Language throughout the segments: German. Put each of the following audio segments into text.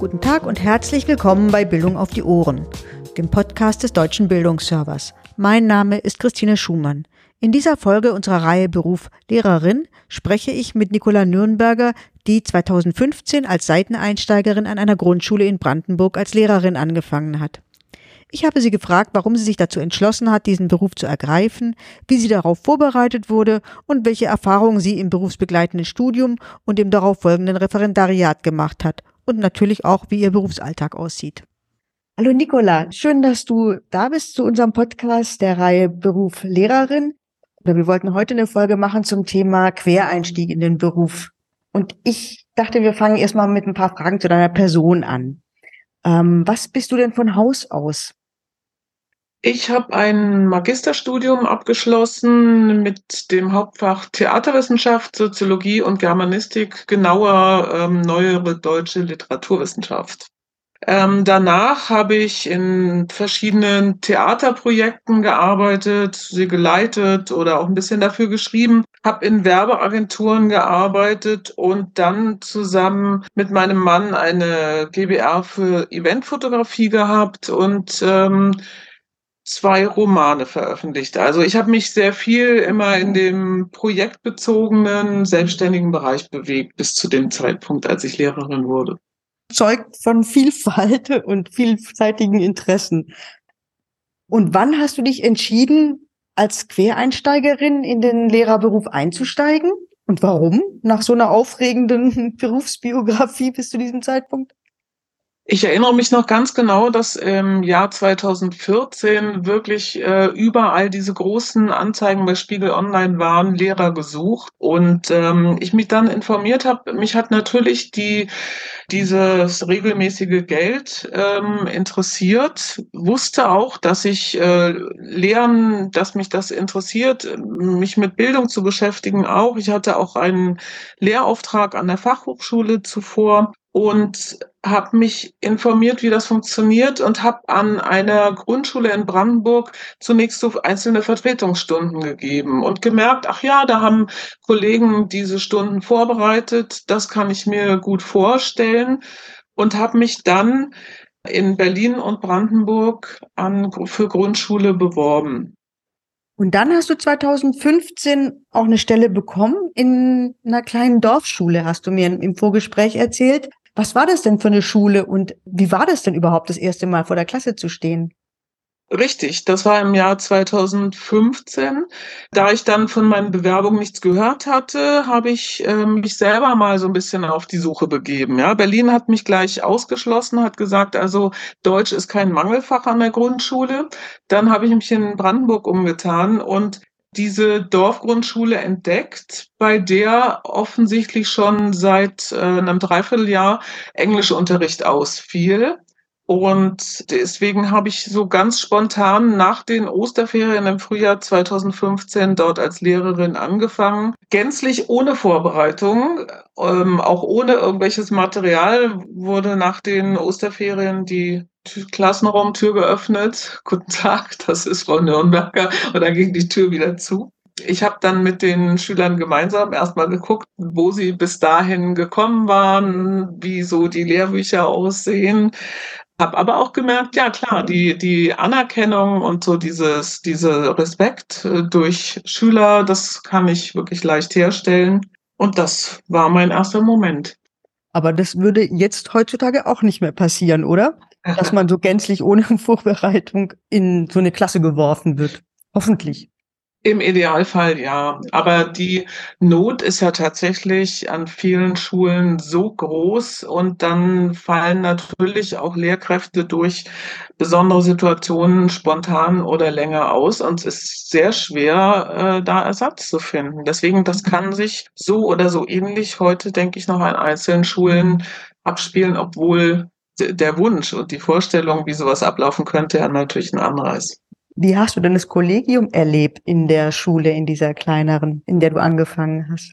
Guten Tag und herzlich willkommen bei Bildung auf die Ohren, dem Podcast des Deutschen Bildungsservers. Mein Name ist Christine Schumann. In dieser Folge unserer Reihe Beruf Lehrerin spreche ich mit Nicola Nürnberger, die 2015 als Seiteneinsteigerin an einer Grundschule in Brandenburg als Lehrerin angefangen hat. Ich habe sie gefragt, warum sie sich dazu entschlossen hat, diesen Beruf zu ergreifen, wie sie darauf vorbereitet wurde und welche Erfahrungen sie im berufsbegleitenden Studium und im darauf folgenden Referendariat gemacht hat und natürlich auch, wie ihr Berufsalltag aussieht. Hallo Nicola, schön, dass du da bist zu unserem Podcast der Reihe Beruf Lehrerin. Wir wollten heute eine Folge machen zum Thema Quereinstieg in den Beruf. Und ich dachte, wir fangen erstmal mit ein paar Fragen zu deiner Person an. Ähm, was bist du denn von Haus aus? Ich habe ein Magisterstudium abgeschlossen mit dem Hauptfach Theaterwissenschaft, Soziologie und Germanistik, genauer ähm, neuere deutsche Literaturwissenschaft. Ähm, danach habe ich in verschiedenen Theaterprojekten gearbeitet, sie geleitet oder auch ein bisschen dafür geschrieben, habe in Werbeagenturen gearbeitet und dann zusammen mit meinem Mann eine GBR für Eventfotografie gehabt und ähm, zwei Romane veröffentlicht. Also ich habe mich sehr viel immer in dem projektbezogenen, selbstständigen Bereich bewegt bis zu dem Zeitpunkt, als ich Lehrerin wurde zeugt von Vielfalt und vielseitigen Interessen. Und wann hast du dich entschieden, als Quereinsteigerin in den Lehrerberuf einzusteigen? Und warum? Nach so einer aufregenden Berufsbiografie bis zu diesem Zeitpunkt? Ich erinnere mich noch ganz genau, dass im Jahr 2014 wirklich äh, überall diese großen Anzeigen bei Spiegel Online waren, Lehrer gesucht. Und ähm, ich mich dann informiert habe, mich hat natürlich die dieses regelmäßige Geld ähm, interessiert, wusste auch, dass ich äh, lernen, dass mich das interessiert, mich mit Bildung zu beschäftigen auch. Ich hatte auch einen Lehrauftrag an der Fachhochschule zuvor und habe mich informiert, wie das funktioniert und habe an einer Grundschule in Brandenburg zunächst so einzelne Vertretungsstunden gegeben und gemerkt, ach ja, da haben Kollegen diese Stunden vorbereitet, das kann ich mir gut vorstellen und habe mich dann in Berlin und Brandenburg an, für Grundschule beworben. Und dann hast du 2015 auch eine Stelle bekommen in einer kleinen Dorfschule, hast du mir im Vorgespräch erzählt. Was war das denn für eine Schule und wie war das denn überhaupt, das erste Mal vor der Klasse zu stehen? Richtig, das war im Jahr 2015. Da ich dann von meinen Bewerbungen nichts gehört hatte, habe ich äh, mich selber mal so ein bisschen auf die Suche begeben. Ja, Berlin hat mich gleich ausgeschlossen, hat gesagt, also Deutsch ist kein Mangelfach an der Grundschule. Dann habe ich mich in Brandenburg umgetan und diese Dorfgrundschule entdeckt, bei der offensichtlich schon seit äh, einem Dreivierteljahr Englischunterricht ausfiel. Und deswegen habe ich so ganz spontan nach den Osterferien im Frühjahr 2015 dort als Lehrerin angefangen. Gänzlich ohne Vorbereitung, ähm, auch ohne irgendwelches Material wurde nach den Osterferien die Klassenraumtür geöffnet. Guten Tag, das ist Frau Nürnberger. Und dann ging die Tür wieder zu. Ich habe dann mit den Schülern gemeinsam erstmal geguckt, wo sie bis dahin gekommen waren, wie so die Lehrbücher aussehen. Habe aber auch gemerkt, ja klar, die, die Anerkennung und so dieses, diese Respekt äh, durch Schüler, das kann ich wirklich leicht herstellen. Und das war mein erster Moment. Aber das würde jetzt heutzutage auch nicht mehr passieren, oder? Dass man so gänzlich ohne Vorbereitung in so eine Klasse geworfen wird. Hoffentlich. Im Idealfall ja. Aber die Not ist ja tatsächlich an vielen Schulen so groß und dann fallen natürlich auch Lehrkräfte durch besondere Situationen spontan oder länger aus und es ist sehr schwer, äh, da Ersatz zu finden. Deswegen, das kann sich so oder so ähnlich heute, denke ich, noch an einzelnen Schulen abspielen, obwohl der Wunsch und die Vorstellung, wie sowas ablaufen könnte, ja natürlich ein anderer ist. Wie hast du denn das Kollegium erlebt in der Schule, in dieser kleineren, in der du angefangen hast?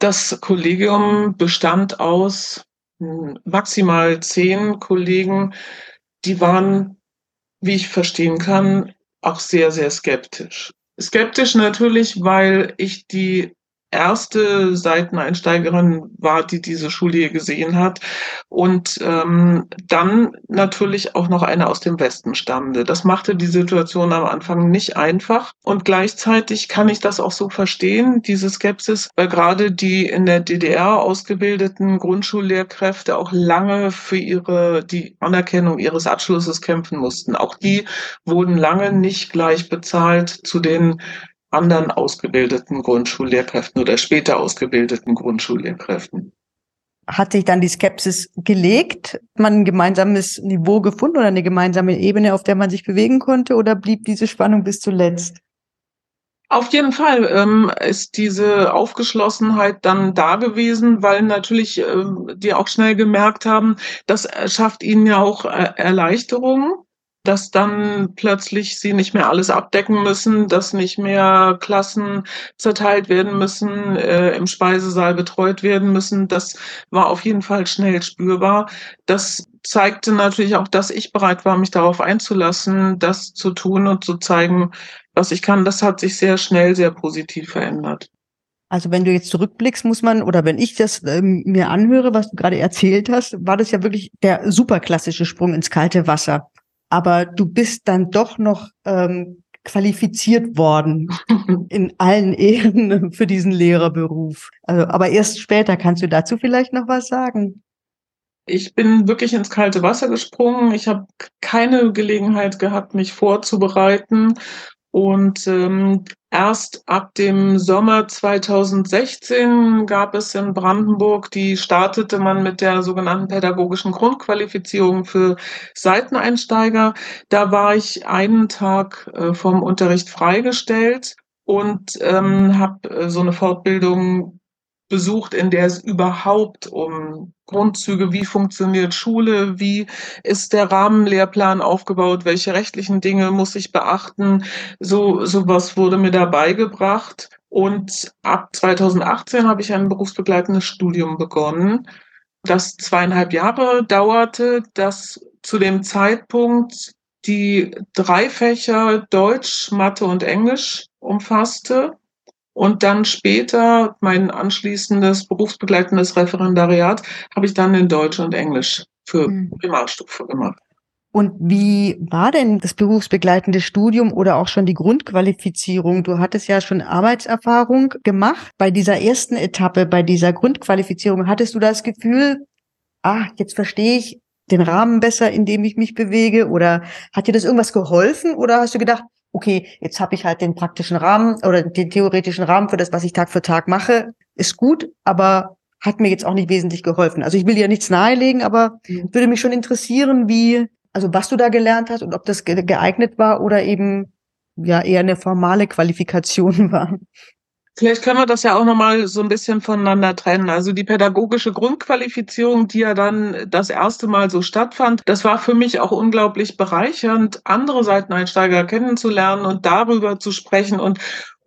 Das Kollegium bestand aus hm, maximal zehn Kollegen, die waren, wie ich verstehen kann, auch sehr, sehr skeptisch. Skeptisch natürlich, weil ich die erste Seiteneinsteigerin war, die diese Schule gesehen hat. Und ähm, dann natürlich auch noch eine aus dem Westen stammende. Das machte die Situation am Anfang nicht einfach. Und gleichzeitig kann ich das auch so verstehen, diese Skepsis, weil gerade die in der DDR ausgebildeten Grundschullehrkräfte auch lange für ihre, die Anerkennung ihres Abschlusses kämpfen mussten. Auch die wurden lange nicht gleich bezahlt zu den anderen ausgebildeten Grundschullehrkräften oder später ausgebildeten Grundschullehrkräften. Hat sich dann die Skepsis gelegt? Man ein gemeinsames Niveau gefunden oder eine gemeinsame Ebene, auf der man sich bewegen konnte? Oder blieb diese Spannung bis zuletzt? Auf jeden Fall ähm, ist diese Aufgeschlossenheit dann da gewesen, weil natürlich ähm, die auch schnell gemerkt haben, das schafft ihnen ja auch äh, Erleichterungen dass dann plötzlich sie nicht mehr alles abdecken müssen, dass nicht mehr Klassen zerteilt werden müssen, äh, im Speisesaal betreut werden müssen. Das war auf jeden Fall schnell spürbar. Das zeigte natürlich auch, dass ich bereit war, mich darauf einzulassen, das zu tun und zu zeigen, was ich kann. Das hat sich sehr schnell, sehr positiv verändert. Also wenn du jetzt zurückblickst, muss man, oder wenn ich das ähm, mir anhöre, was du gerade erzählt hast, war das ja wirklich der super klassische Sprung ins kalte Wasser aber du bist dann doch noch ähm, qualifiziert worden in allen Ehren für diesen Lehrerberuf. Also, aber erst später kannst du dazu vielleicht noch was sagen. Ich bin wirklich ins kalte Wasser gesprungen. Ich habe keine Gelegenheit gehabt, mich vorzubereiten und ähm, erst ab dem Sommer 2016 gab es in Brandenburg, die startete man mit der sogenannten pädagogischen Grundqualifizierung für Seiteneinsteiger. Da war ich einen Tag äh, vom Unterricht freigestellt und ähm, habe äh, so eine Fortbildung besucht, in der es überhaupt um Grundzüge, wie funktioniert Schule, wie ist der Rahmenlehrplan aufgebaut, welche rechtlichen Dinge muss ich beachten, so sowas wurde mir da beigebracht. Und ab 2018 habe ich ein berufsbegleitendes Studium begonnen, das zweieinhalb Jahre dauerte, das zu dem Zeitpunkt die drei Fächer Deutsch, Mathe und Englisch umfasste und dann später mein anschließendes berufsbegleitendes Referendariat habe ich dann in Deutsch und Englisch für mhm. Primarstufe gemacht. Und wie war denn das berufsbegleitende Studium oder auch schon die Grundqualifizierung? Du hattest ja schon Arbeitserfahrung gemacht. Bei dieser ersten Etappe, bei dieser Grundqualifizierung, hattest du das Gefühl, ah, jetzt verstehe ich den Rahmen besser, in dem ich mich bewege? Oder hat dir das irgendwas geholfen? Oder hast du gedacht, okay, jetzt habe ich halt den praktischen Rahmen oder den theoretischen Rahmen für das, was ich Tag für Tag mache, ist gut, aber hat mir jetzt auch nicht wesentlich geholfen. Also ich will ja nichts nahelegen, aber mhm. würde mich schon interessieren, wie, also was du da gelernt hast und ob das geeignet war oder eben ja eher eine formale Qualifikation war. Vielleicht können wir das ja auch nochmal so ein bisschen voneinander trennen. Also die pädagogische Grundqualifizierung, die ja dann das erste Mal so stattfand, das war für mich auch unglaublich bereichernd, andere Seiteneinsteiger kennenzulernen und darüber zu sprechen und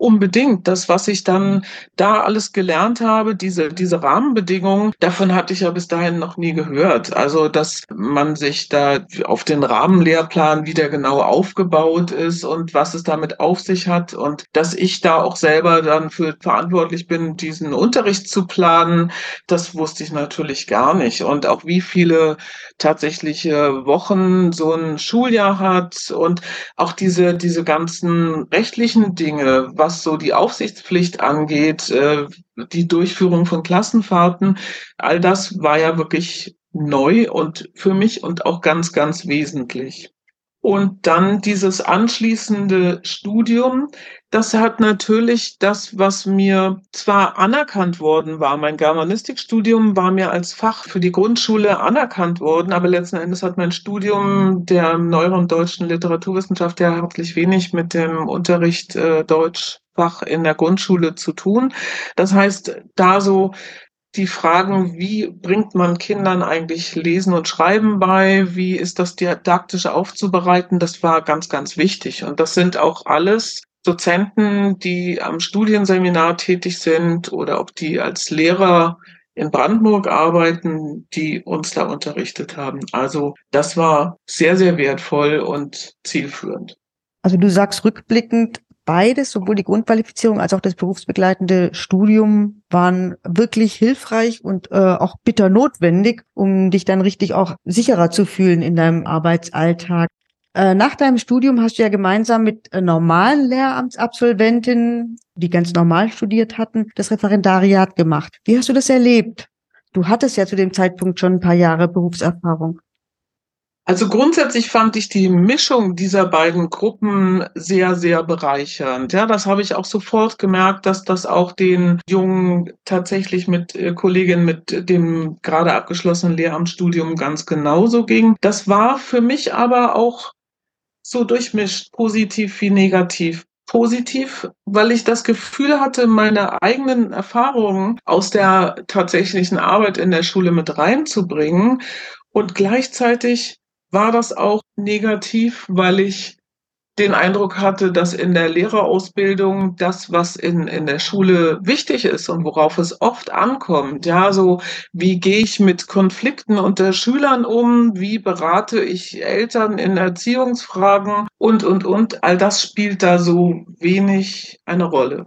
Unbedingt. Das, was ich dann da alles gelernt habe, diese, diese Rahmenbedingungen, davon hatte ich ja bis dahin noch nie gehört. Also, dass man sich da auf den Rahmenlehrplan wieder genau aufgebaut ist und was es damit auf sich hat und dass ich da auch selber dann für verantwortlich bin, diesen Unterricht zu planen, das wusste ich natürlich gar nicht. Und auch wie viele tatsächliche Wochen so ein Schuljahr hat und auch diese, diese ganzen rechtlichen Dinge, was was so die Aufsichtspflicht angeht, äh, die Durchführung von Klassenfahrten, all das war ja wirklich neu und für mich und auch ganz, ganz wesentlich. Und dann dieses anschließende Studium, das hat natürlich das, was mir zwar anerkannt worden war, mein Germanistikstudium war mir als Fach für die Grundschule anerkannt worden, aber letzten Endes hat mein Studium der neueren deutschen Literaturwissenschaft ja herzlich wenig mit dem Unterricht äh, Deutschfach in der Grundschule zu tun. Das heißt, da so die Fragen, wie bringt man Kindern eigentlich Lesen und Schreiben bei, wie ist das didaktisch aufzubereiten, das war ganz, ganz wichtig. Und das sind auch alles Dozenten, die am Studienseminar tätig sind oder ob die als Lehrer in Brandenburg arbeiten, die uns da unterrichtet haben. Also das war sehr, sehr wertvoll und zielführend. Also du sagst rückblickend, beides, sowohl die Grundqualifizierung als auch das berufsbegleitende Studium, waren wirklich hilfreich und äh, auch bitter notwendig, um dich dann richtig auch sicherer zu fühlen in deinem Arbeitsalltag. Äh, nach deinem Studium hast du ja gemeinsam mit äh, normalen Lehramtsabsolventinnen, die ganz normal studiert hatten, das Referendariat gemacht. Wie hast du das erlebt? Du hattest ja zu dem Zeitpunkt schon ein paar Jahre Berufserfahrung. Also grundsätzlich fand ich die Mischung dieser beiden Gruppen sehr, sehr bereichernd. Ja, das habe ich auch sofort gemerkt, dass das auch den Jungen tatsächlich mit äh, Kolleginnen mit dem gerade abgeschlossenen Lehramtsstudium ganz genauso ging. Das war für mich aber auch so durchmischt, positiv wie negativ. Positiv, weil ich das Gefühl hatte, meine eigenen Erfahrungen aus der tatsächlichen Arbeit in der Schule mit reinzubringen und gleichzeitig war das auch negativ, weil ich den Eindruck hatte, dass in der Lehrerausbildung das, was in, in der Schule wichtig ist und worauf es oft ankommt, ja, so wie gehe ich mit Konflikten unter Schülern um, wie berate ich Eltern in Erziehungsfragen und, und, und, all das spielt da so wenig eine Rolle.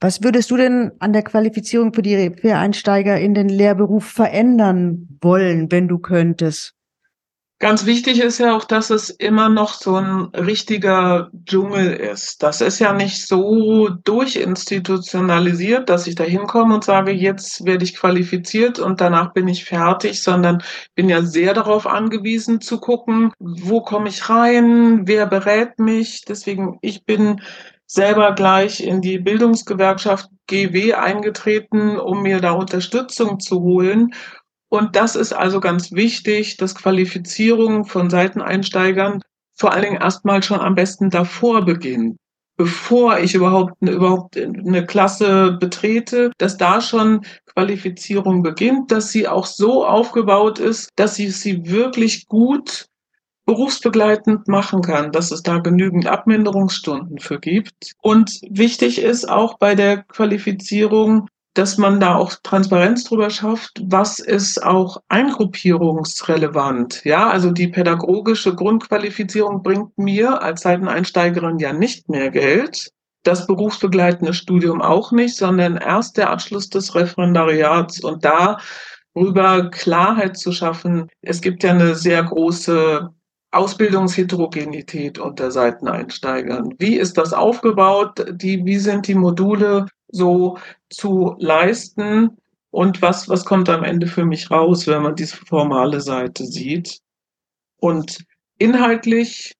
Was würdest du denn an der Qualifizierung für die Quereinsteiger in den Lehrberuf verändern wollen, wenn du könntest? Ganz wichtig ist ja auch, dass es immer noch so ein richtiger Dschungel ist. Das ist ja nicht so durchinstitutionalisiert, dass ich da hinkomme und sage, jetzt werde ich qualifiziert und danach bin ich fertig, sondern bin ja sehr darauf angewiesen zu gucken, wo komme ich rein, wer berät mich. Deswegen, ich bin selber gleich in die Bildungsgewerkschaft GW eingetreten, um mir da Unterstützung zu holen und das ist also ganz wichtig, dass Qualifizierung von Seiteneinsteigern vor allen Dingen erstmal schon am besten davor beginnt bevor ich überhaupt eine, überhaupt eine Klasse betrete, dass da schon Qualifizierung beginnt, dass sie auch so aufgebaut ist, dass sie sie wirklich gut berufsbegleitend machen kann, dass es da genügend Abminderungsstunden für gibt. Und wichtig ist auch bei der Qualifizierung, dass man da auch Transparenz drüber schafft, was ist auch eingruppierungsrelevant. Ja, also die pädagogische Grundqualifizierung bringt mir als Seiteneinsteigerin ja nicht mehr Geld. Das berufsbegleitende Studium auch nicht, sondern erst der Abschluss des Referendariats und darüber Klarheit zu schaffen. Es gibt ja eine sehr große Ausbildungsheterogenität unter Seiteneinsteigern. Wie ist das aufgebaut? Die, wie sind die Module so zu leisten? Und was, was kommt am Ende für mich raus, wenn man diese formale Seite sieht? Und inhaltlich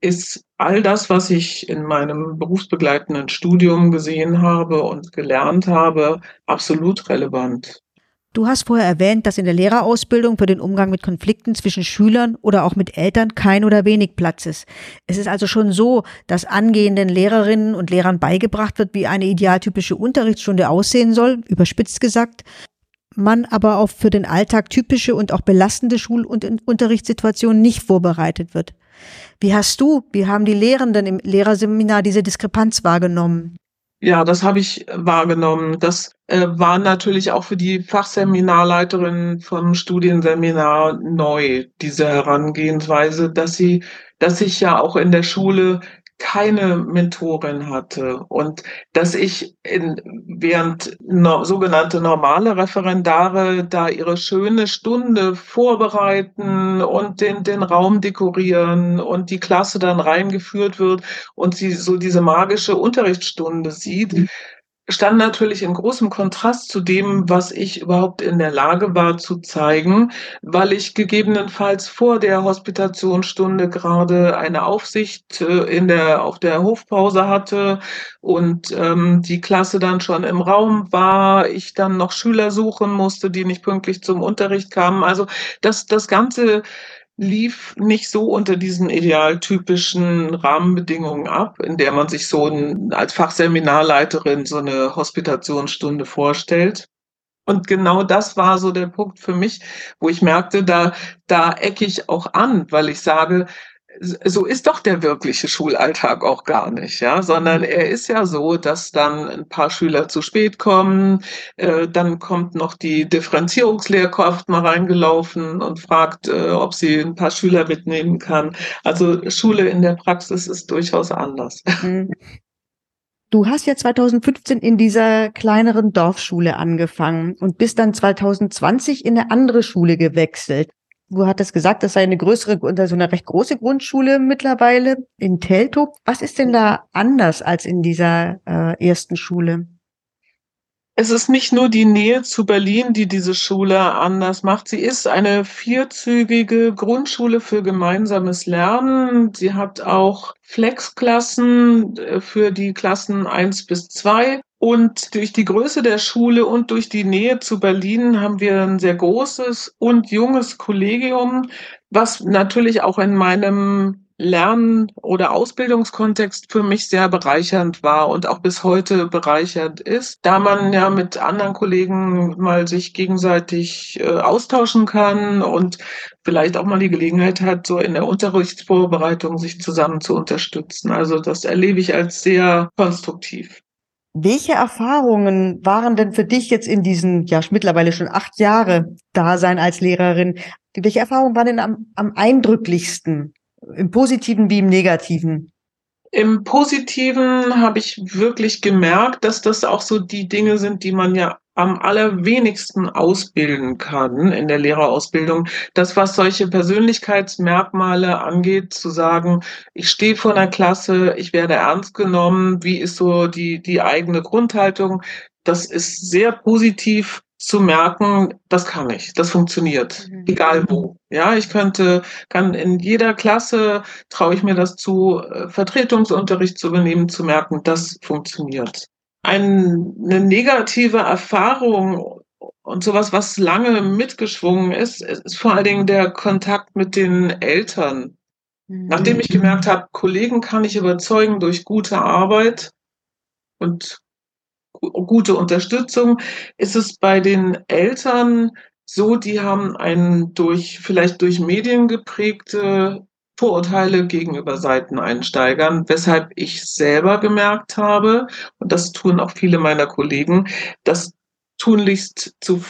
ist all das, was ich in meinem berufsbegleitenden Studium gesehen habe und gelernt habe, absolut relevant. Du hast vorher erwähnt, dass in der Lehrerausbildung für den Umgang mit Konflikten zwischen Schülern oder auch mit Eltern kein oder wenig Platz ist. Es ist also schon so, dass angehenden Lehrerinnen und Lehrern beigebracht wird, wie eine idealtypische Unterrichtsstunde aussehen soll, überspitzt gesagt, man aber auch für den Alltag typische und auch belastende Schul- und Unterrichtssituationen nicht vorbereitet wird. Wie hast du, wie haben die Lehrenden im Lehrerseminar diese Diskrepanz wahrgenommen? Ja, das habe ich wahrgenommen. Das äh, war natürlich auch für die Fachseminarleiterin vom Studienseminar neu, diese Herangehensweise, dass sie, dass ich ja auch in der Schule keine Mentorin hatte und dass ich in, während no, sogenannte normale Referendare da ihre schöne Stunde vorbereiten und den, den Raum dekorieren und die Klasse dann reingeführt wird und sie so diese magische Unterrichtsstunde sieht, stand natürlich in großem Kontrast zu dem, was ich überhaupt in der Lage war zu zeigen, weil ich gegebenenfalls vor der Hospitationsstunde gerade eine Aufsicht äh, in der, auf der Hofpause hatte und ähm, die Klasse dann schon im Raum war, ich dann noch Schüler suchen musste, die nicht pünktlich zum Unterricht kamen. Also das, das ganze lief nicht so unter diesen idealtypischen Rahmenbedingungen ab, in der man sich so ein, als Fachseminarleiterin so eine Hospitationsstunde vorstellt. Und genau das war so der Punkt für mich, wo ich merkte, da, da ecke ich auch an, weil ich sage, so ist doch der wirkliche Schulalltag auch gar nicht, ja, sondern er ist ja so, dass dann ein paar Schüler zu spät kommen, äh, dann kommt noch die Differenzierungslehrkraft mal reingelaufen und fragt, äh, ob sie ein paar Schüler mitnehmen kann. Also Schule in der Praxis ist durchaus anders. Mhm. Du hast ja 2015 in dieser kleineren Dorfschule angefangen und bist dann 2020 in eine andere Schule gewechselt. Du hattest gesagt, das sei eine größere, so eine recht große Grundschule mittlerweile in Teltow. Was ist denn da anders als in dieser äh, ersten Schule? Es ist nicht nur die Nähe zu Berlin, die diese Schule anders macht. Sie ist eine vierzügige Grundschule für gemeinsames Lernen. Sie hat auch Flexklassen äh, für die Klassen eins bis zwei. Und durch die Größe der Schule und durch die Nähe zu Berlin haben wir ein sehr großes und junges Kollegium, was natürlich auch in meinem Lern- oder Ausbildungskontext für mich sehr bereichernd war und auch bis heute bereichernd ist, da man ja mit anderen Kollegen mal sich gegenseitig äh, austauschen kann und vielleicht auch mal die Gelegenheit hat, so in der Unterrichtsvorbereitung sich zusammen zu unterstützen. Also das erlebe ich als sehr konstruktiv. Welche Erfahrungen waren denn für dich jetzt in diesen, ja, mittlerweile schon acht Jahre Dasein als Lehrerin? Welche Erfahrungen waren denn am, am eindrücklichsten? Im Positiven wie im Negativen? Im Positiven habe ich wirklich gemerkt, dass das auch so die Dinge sind, die man ja am allerwenigsten ausbilden kann in der Lehrerausbildung. Das, was solche Persönlichkeitsmerkmale angeht, zu sagen, ich stehe vor einer Klasse, ich werde ernst genommen, wie ist so die, die eigene Grundhaltung, das ist sehr positiv zu merken, das kann ich, das funktioniert, mhm. egal wo. Ja, ich könnte, kann in jeder Klasse, traue ich mir das zu, äh, Vertretungsunterricht zu übernehmen, zu merken, das funktioniert. Ein, eine negative Erfahrung und sowas, was lange mitgeschwungen ist, ist vor allen Dingen der Kontakt mit den Eltern. Mhm. Nachdem ich gemerkt habe, Kollegen kann ich überzeugen durch gute Arbeit und gute Unterstützung, ist es bei den Eltern so, die haben einen durch, vielleicht durch Medien geprägte Vorurteile gegenüber Seiteneinsteigern, weshalb ich selber gemerkt habe, und das tun auch viele meiner Kollegen, das tunlichst zu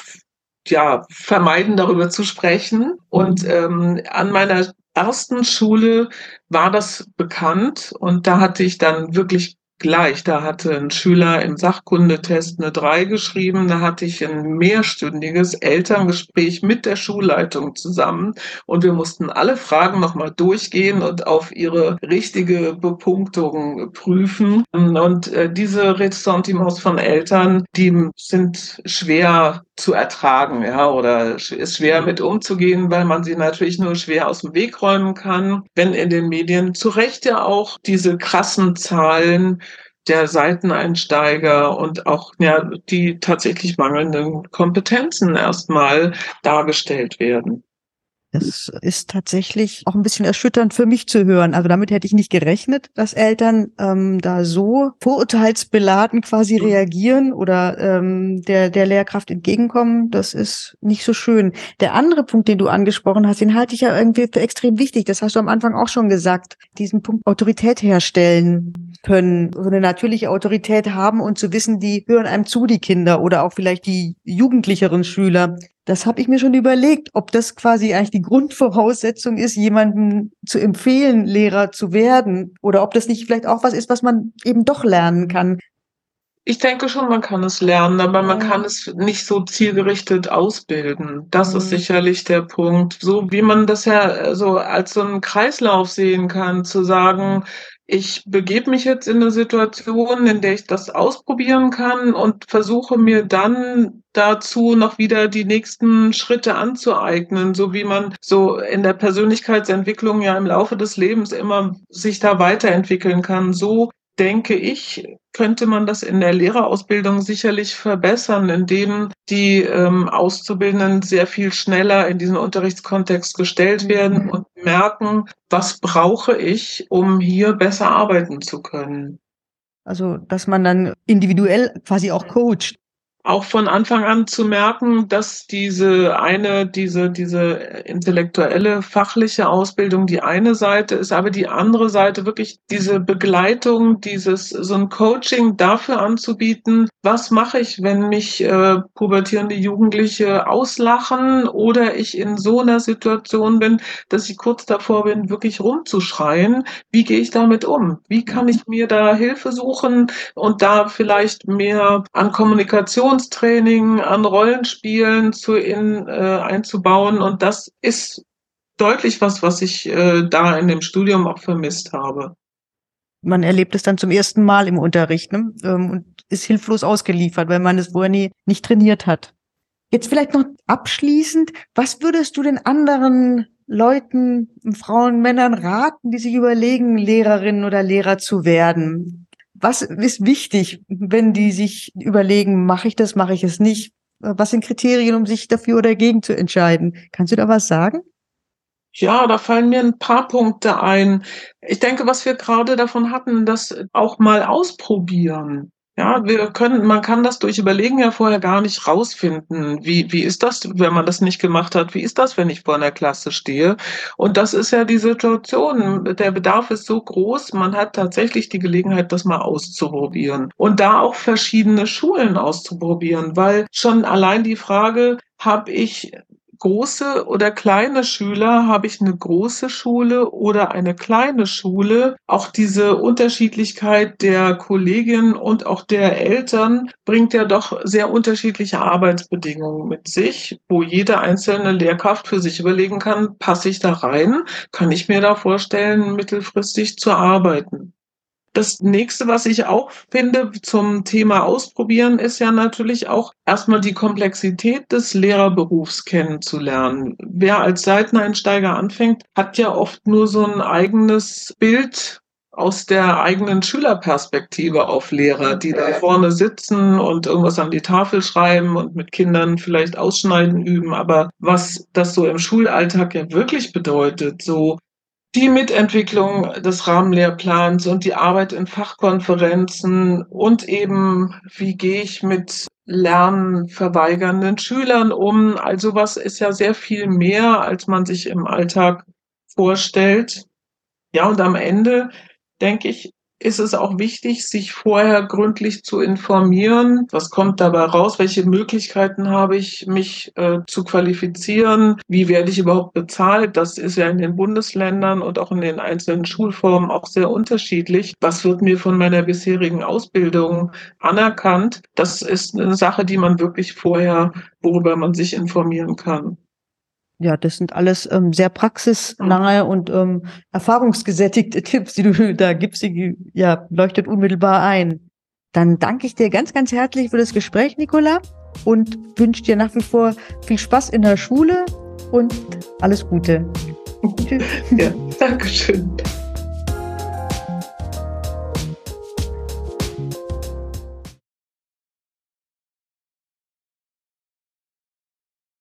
ja, vermeiden, darüber zu sprechen. Und ähm, an meiner ersten Schule war das bekannt und da hatte ich dann wirklich gleich. Da hatte ein Schüler im Sachkundetest eine 3 geschrieben. Da hatte ich ein mehrstündiges Elterngespräch mit der Schulleitung zusammen und wir mussten alle Fragen nochmal durchgehen und auf ihre richtige Bepunktung prüfen. Und äh, diese Ressentiments von Eltern, die sind schwer zu ertragen, ja, oder ist schwer mit umzugehen, weil man sie natürlich nur schwer aus dem Weg räumen kann, wenn in den Medien zu Recht ja auch diese krassen Zahlen der Seiteneinsteiger und auch ja, die tatsächlich mangelnden Kompetenzen erstmal dargestellt werden. Das ist tatsächlich auch ein bisschen erschütternd für mich zu hören. Also damit hätte ich nicht gerechnet, dass Eltern ähm, da so vorurteilsbeladen quasi mhm. reagieren oder ähm, der, der Lehrkraft entgegenkommen. Das ist nicht so schön. Der andere Punkt, den du angesprochen hast, den halte ich ja irgendwie für extrem wichtig. Das hast du am Anfang auch schon gesagt. Diesen Punkt Autorität herstellen können, so eine natürliche Autorität haben und zu wissen, die hören einem zu, die Kinder oder auch vielleicht die jugendlicheren Schüler. Das habe ich mir schon überlegt, ob das quasi eigentlich die Grundvoraussetzung ist, jemanden zu empfehlen, Lehrer zu werden, oder ob das nicht vielleicht auch was ist, was man eben doch lernen kann. Ich denke schon, man kann es lernen, aber man kann es nicht so zielgerichtet ausbilden. Das ist sicherlich der Punkt. So wie man das ja so als so einen Kreislauf sehen kann, zu sagen, ich begebe mich jetzt in eine Situation, in der ich das ausprobieren kann und versuche mir dann dazu noch wieder die nächsten Schritte anzueignen, so wie man so in der Persönlichkeitsentwicklung ja im Laufe des Lebens immer sich da weiterentwickeln kann. So denke ich, könnte man das in der Lehrerausbildung sicherlich verbessern, indem die ähm, Auszubildenden sehr viel schneller in diesen Unterrichtskontext gestellt werden mhm. und merken, was brauche ich, um hier besser arbeiten zu können. Also, dass man dann individuell quasi auch coacht. Auch von Anfang an zu merken, dass diese eine, diese, diese intellektuelle, fachliche Ausbildung die eine Seite ist, aber die andere Seite wirklich diese Begleitung, dieses, so ein Coaching dafür anzubieten, was mache ich, wenn mich äh, pubertierende Jugendliche auslachen oder ich in so einer Situation bin, dass ich kurz davor bin, wirklich rumzuschreien. Wie gehe ich damit um? Wie kann ich mir da Hilfe suchen und da vielleicht mehr an Kommunikation Kommunikationstraining, an Rollenspielen zu in, äh, einzubauen. Und das ist deutlich was, was ich äh, da in dem Studium auch vermisst habe. Man erlebt es dann zum ersten Mal im Unterricht ne? Ähm, und ist hilflos ausgeliefert, weil man es vorher nie, nicht trainiert hat. Jetzt vielleicht noch abschließend, was würdest du den anderen Leuten, Frauen, Männern raten, die sich überlegen, Lehrerin oder Lehrer zu werden? Was ist wichtig, wenn die sich überlegen, mache ich das, mache ich es nicht? Was sind Kriterien, um sich dafür oder dagegen zu entscheiden? Kannst du da was sagen? Ja, da fallen mir ein paar Punkte ein. Ich denke, was wir gerade davon hatten, das auch mal ausprobieren. Ja, wir können, man kann das durch Überlegen ja vorher gar nicht rausfinden. Wie, wie ist das, wenn man das nicht gemacht hat? Wie ist das, wenn ich vor einer Klasse stehe? Und das ist ja die Situation. Der Bedarf ist so groß. Man hat tatsächlich die Gelegenheit, das mal auszuprobieren. Und da auch verschiedene Schulen auszuprobieren, weil schon allein die Frage, habe ich große oder kleine Schüler, habe ich eine große Schule oder eine kleine Schule. Auch diese Unterschiedlichkeit der Kolleginnen und auch der Eltern bringt ja doch sehr unterschiedliche Arbeitsbedingungen mit sich, wo jede einzelne Lehrkraft für sich überlegen kann, passe ich da rein? Kann ich mir da vorstellen, mittelfristig zu arbeiten? Das nächste, was ich auch finde zum Thema Ausprobieren, ist ja natürlich auch erstmal die Komplexität des Lehrerberufs kennenzulernen. Wer als Seiteneinsteiger anfängt, hat ja oft nur so ein eigenes Bild aus der eigenen Schülerperspektive auf Lehrer, die da vorne sitzen und irgendwas an die Tafel schreiben und mit Kindern vielleicht Ausschneiden üben. Aber was das so im Schulalltag ja wirklich bedeutet, so die Mitentwicklung des Rahmenlehrplans und die Arbeit in Fachkonferenzen und eben, wie gehe ich mit lernverweigernden Schülern um. Also was ist ja sehr viel mehr, als man sich im Alltag vorstellt. Ja, und am Ende denke ich, ist es auch wichtig, sich vorher gründlich zu informieren. Was kommt dabei raus? Welche Möglichkeiten habe ich, mich äh, zu qualifizieren? Wie werde ich überhaupt bezahlt? Das ist ja in den Bundesländern und auch in den einzelnen Schulformen auch sehr unterschiedlich. Was wird mir von meiner bisherigen Ausbildung anerkannt? Das ist eine Sache, die man wirklich vorher, worüber man sich informieren kann. Ja, das sind alles ähm, sehr praxisnahe mhm. und ähm, erfahrungsgesättigte Tipps, die du da gibst, die ja, leuchtet unmittelbar ein. Dann danke ich dir ganz, ganz herzlich für das Gespräch, Nicola, und wünsche dir nach wie vor viel Spaß in der Schule und alles Gute. ja, danke schön.